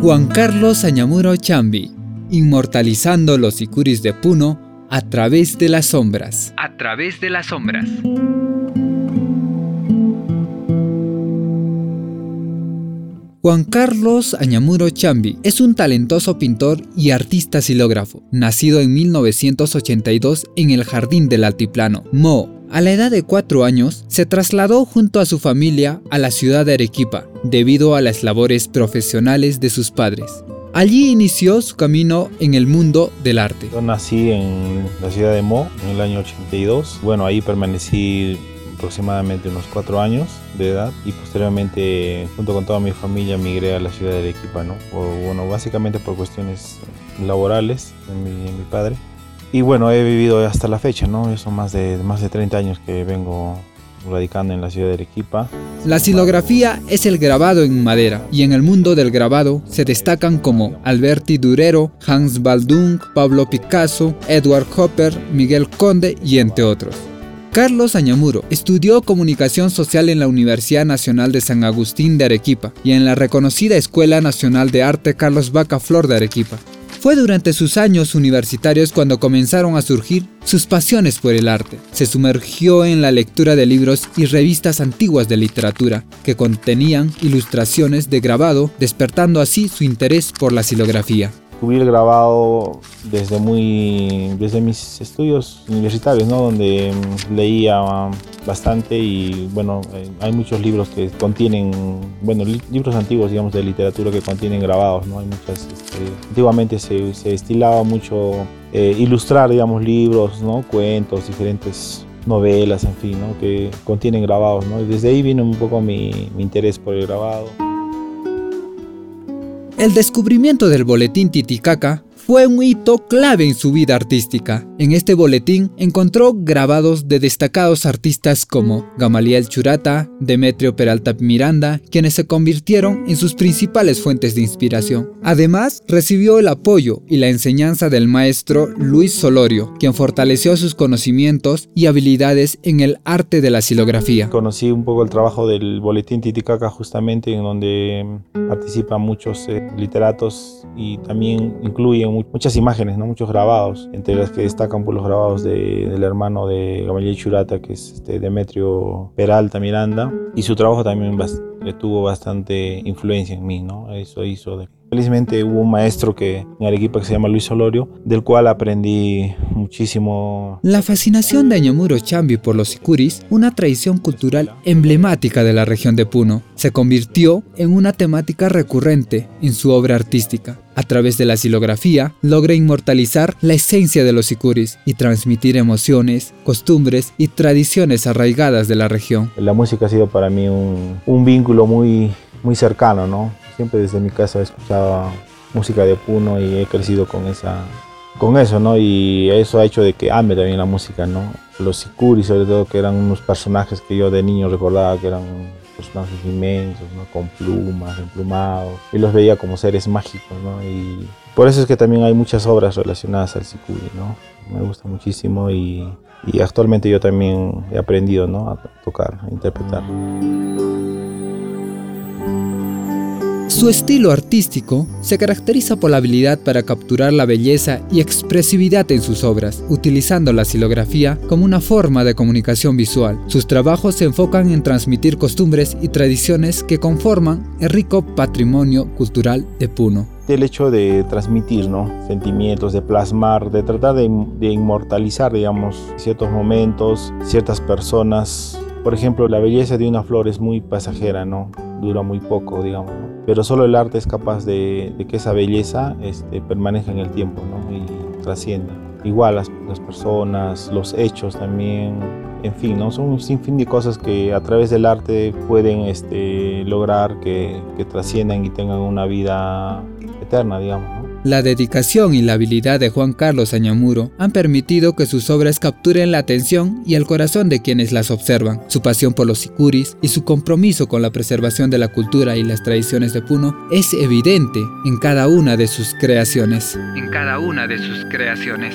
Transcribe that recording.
Juan Carlos Añamuro Chambi, inmortalizando los sicuris de Puno a través de las sombras. A través de las sombras. Juan Carlos Añamuro Chambi es un talentoso pintor y artista silógrafo, nacido en 1982 en el Jardín del Altiplano, Mo. A la edad de cuatro años, se trasladó junto a su familia a la ciudad de Arequipa, debido a las labores profesionales de sus padres. Allí inició su camino en el mundo del arte. Yo nací en la ciudad de Mo en el año 82. Bueno, ahí permanecí aproximadamente unos cuatro años de edad y posteriormente junto con toda mi familia migré a la ciudad de Arequipa, ¿no? bueno, básicamente por cuestiones laborales de mi, padre. Y bueno, he vivido hasta la fecha, ¿no? Son más de, más de 30 años que vengo radicando en la ciudad de Arequipa. La silografía es el grabado en madera y en el mundo del grabado se destacan como Alberti Durero, Hans Baldung, Pablo Picasso, Edward Hopper, Miguel Conde y entre otros. Carlos Añamuro estudió comunicación social en la Universidad Nacional de San Agustín de Arequipa y en la reconocida Escuela Nacional de Arte Carlos Vaca Flor de Arequipa. Fue durante sus años universitarios cuando comenzaron a surgir sus pasiones por el arte. Se sumergió en la lectura de libros y revistas antiguas de literatura que contenían ilustraciones de grabado, despertando así su interés por la silografía descubrí grabado desde muy desde mis estudios universitarios, ¿no? donde mm, leía bastante y bueno, eh, hay muchos libros que contienen, bueno, libros antiguos, digamos, de literatura que contienen grabados, ¿no? Hay muchas, este, antiguamente se, se, estilaba mucho eh, ilustrar, digamos, libros, ¿no? Cuentos, diferentes novelas, en fin, ¿no? Que contienen grabados, ¿no? Y desde ahí vino un poco mi, mi interés por el grabado. El descubrimiento del boletín Titicaca fue un hito clave en su vida artística. En este boletín encontró grabados de destacados artistas como Gamaliel Churata, Demetrio Peralta Miranda, quienes se convirtieron en sus principales fuentes de inspiración. Además, recibió el apoyo y la enseñanza del maestro Luis Solorio, quien fortaleció sus conocimientos y habilidades en el arte de la silografía. Conocí un poco el trabajo del boletín Titicaca justamente en donde participan muchos eh, literatos y también incluyen muchas imágenes, ¿no? muchos grabados, entre las que destacan por pues, los grabados del hermano de Gamaliel Churata, que es este, Demetrio Peralta Miranda, y su trabajo también tuvo bastante influencia en mí, ¿no? Eso hizo de Felizmente hubo un maestro que en Arequipa que se llama Luis Solorio, del cual aprendí muchísimo. La fascinación de Añamuro Chambi por los sicuris, una tradición cultural emblemática de la región de Puno, se convirtió en una temática recurrente en su obra artística. A través de la silografía, logra inmortalizar la esencia de los sicuris y transmitir emociones, costumbres y tradiciones arraigadas de la región. La música ha sido para mí un, un vínculo muy, muy cercano, ¿no? Siempre desde mi casa he escuchado música de Puno y he crecido con esa con eso, ¿no? Y eso ha hecho de que ame también la música, ¿no? Los Sikuri, sobre todo, que eran unos personajes que yo de niño recordaba que eran personajes inmensos, ¿no? Con plumas, emplumados, y los veía como seres mágicos, ¿no? Y por eso es que también hay muchas obras relacionadas al Sikuri, ¿no? Me gusta muchísimo y, y actualmente yo también he aprendido, ¿no? A tocar, a interpretar. Su estilo artístico se caracteriza por la habilidad para capturar la belleza y expresividad en sus obras, utilizando la silografía como una forma de comunicación visual. Sus trabajos se enfocan en transmitir costumbres y tradiciones que conforman el rico patrimonio cultural de Puno. El hecho de transmitir ¿no? sentimientos, de plasmar, de tratar de, inmortalizar, digamos, ciertos momentos, ciertas personas. Por ejemplo, la belleza de una flor es muy pasajera, ¿no? Dura muy poco, digamos, pero solo el arte es capaz de, que esa belleza este, permanezca en el tiempo ¿no? y trascienda. Igual las, las, personas, los hechos también, en fin, ¿no? son un sinfín de cosas que a través del arte pueden este, lograr que, que trasciendan y tengan una vida eterna, digamos. La dedicación y la habilidad de Juan Carlos Añamuro han permitido que sus obras capturen la atención y el corazón de quienes las observan. Su pasión por los sicuris y su compromiso con la preservación de la cultura y las tradiciones de Puno es evidente en cada una de sus creaciones. En cada una de sus creaciones.